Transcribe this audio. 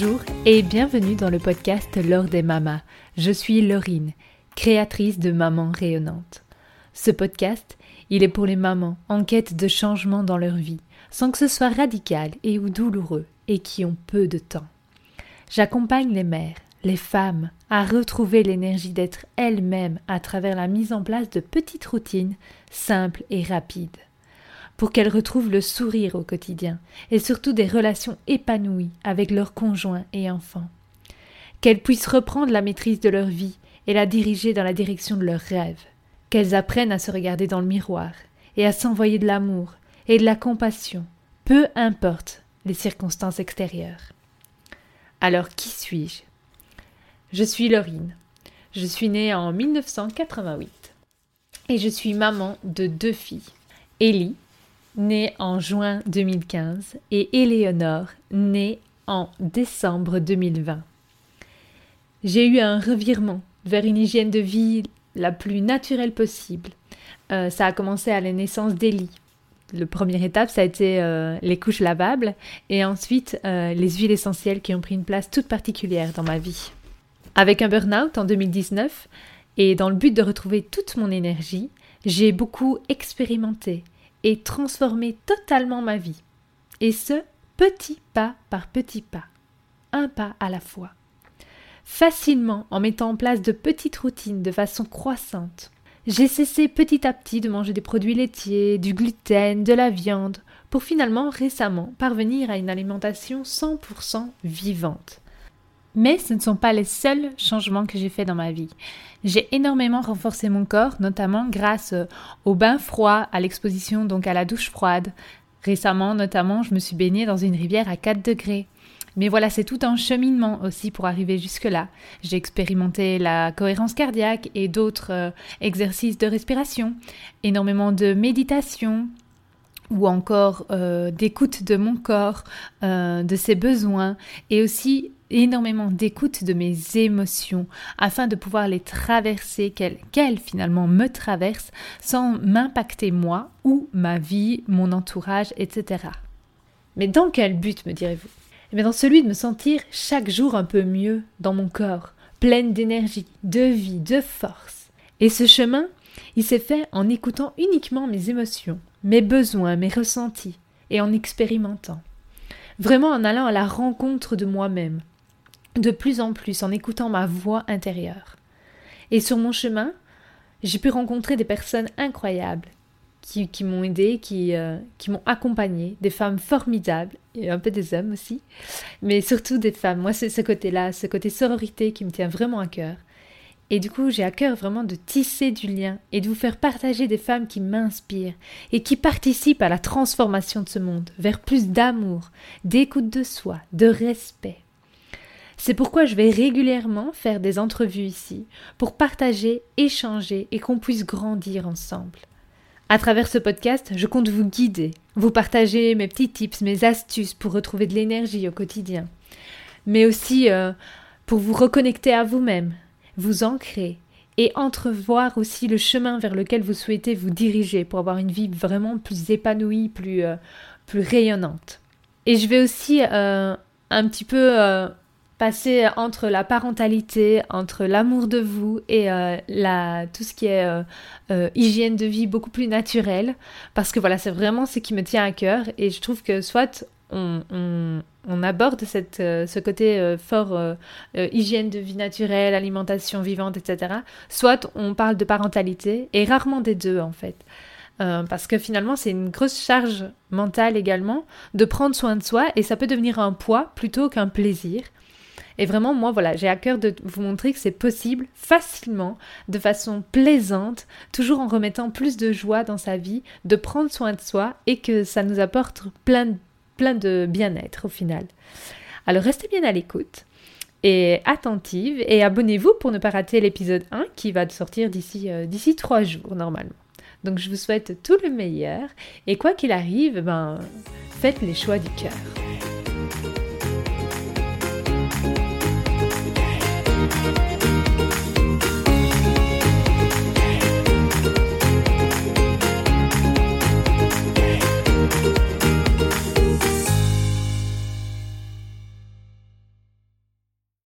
Bonjour et bienvenue dans le podcast L'or des mamas. Je suis Laurine, créatrice de Maman rayonnante. Ce podcast, il est pour les mamans en quête de changement dans leur vie, sans que ce soit radical et ou douloureux, et qui ont peu de temps. J'accompagne les mères, les femmes, à retrouver l'énergie d'être elles-mêmes à travers la mise en place de petites routines simples et rapides pour qu'elles retrouvent le sourire au quotidien et surtout des relations épanouies avec leurs conjoints et enfants. Qu'elles puissent reprendre la maîtrise de leur vie et la diriger dans la direction de leurs rêves. Qu'elles apprennent à se regarder dans le miroir et à s'envoyer de l'amour et de la compassion, peu importe les circonstances extérieures. Alors qui suis-je? Je suis Laurine. Je suis née en 1988 et je suis maman de deux filles, Ellie, née en juin 2015, et Éléonore, née en décembre 2020. J'ai eu un revirement vers une hygiène de vie la plus naturelle possible. Euh, ça a commencé à la naissance d'Élie. Le première étape, ça a été euh, les couches lavables et ensuite euh, les huiles essentielles qui ont pris une place toute particulière dans ma vie. Avec un burn-out en 2019 et dans le but de retrouver toute mon énergie, j'ai beaucoup expérimenté, et transformer totalement ma vie. Et ce, petit pas par petit pas, un pas à la fois. Facilement en mettant en place de petites routines de façon croissante. J'ai cessé petit à petit de manger des produits laitiers, du gluten, de la viande, pour finalement récemment parvenir à une alimentation 100% vivante. Mais ce ne sont pas les seuls changements que j'ai faits dans ma vie. J'ai énormément renforcé mon corps, notamment grâce euh, au bain froid, à l'exposition donc à la douche froide. Récemment, notamment, je me suis baignée dans une rivière à 4 degrés. Mais voilà, c'est tout un cheminement aussi pour arriver jusque-là. J'ai expérimenté la cohérence cardiaque et d'autres euh, exercices de respiration, énormément de méditation, ou encore euh, d'écoute de mon corps, de ses besoins, et aussi énormément d'écoute de mes émotions afin de pouvoir les traverser, qu'elles finalement me traversent sans m'impacter moi ou ma vie, mon entourage, etc. Mais dans quel but, me direz-vous? Eh dans celui de me sentir chaque jour un peu mieux dans mon corps, pleine d'énergie, de vie, de force. Et ce chemin, il s'est fait en écoutant uniquement mes émotions, mes besoins, mes ressentis, et en expérimentant. Vraiment en allant à la rencontre de moi-même, de plus en plus en écoutant ma voix intérieure. Et sur mon chemin, j'ai pu rencontrer des personnes incroyables qui, m'ont aidé, qui, euh, qui m'ont accompagné, des femmes formidables, et un peu des hommes aussi, mais surtout des femmes. Moi, c'est ce côté-là, ce côté sororité qui me tient vraiment à cœur. Et du coup, j'ai à cœur vraiment de tisser du lien et de vous faire partager des femmes qui m'inspirent et qui participent à la transformation de ce monde vers plus d'amour, d'écoute de soi, de respect. C'est pourquoi je vais régulièrement faire des entrevues ici, pour partager, échanger et qu'on puisse grandir ensemble. À travers ce podcast, je compte vous guider, vous partager mes petits tips, mes astuces pour retrouver de l'énergie au quotidien, mais aussi euh, pour vous reconnecter à vous-même, vous ancrer et entrevoir aussi le chemin vers lequel vous souhaitez vous diriger pour avoir une vie vraiment plus épanouie, plus, euh, plus rayonnante. Et je vais aussi euh, un petit peu passer entre la parentalité, entre l'amour de vous et euh, la, tout ce qui est euh, euh, hygiène de vie beaucoup plus naturelle, parce que voilà, c'est vraiment ce qui me tient à cœur, et je trouve que soit on, aborde cette, ce côté fort hygiène de vie naturelle, alimentation vivante, etc., soit on parle de parentalité, et rarement des deux en fait. parce que finalement, c'est une grosse charge mentale également de prendre soin de soi et ça peut devenir un poids plutôt qu'un plaisir. Et vraiment, moi, voilà, j'ai à cœur de vous montrer que c'est possible facilement, de façon plaisante, toujours en remettant plus de joie dans sa vie, de prendre soin de soi et que ça nous apporte plein, plein de bien-être au final. Alors restez bien à l'écoute et attentive et abonnez-vous pour ne pas rater l'épisode 1 qui va sortir d'ici euh, d'ici 3 jours normalement. Donc je vous souhaite tout le meilleur et quoi qu'il arrive, ben faites les choix du cœur.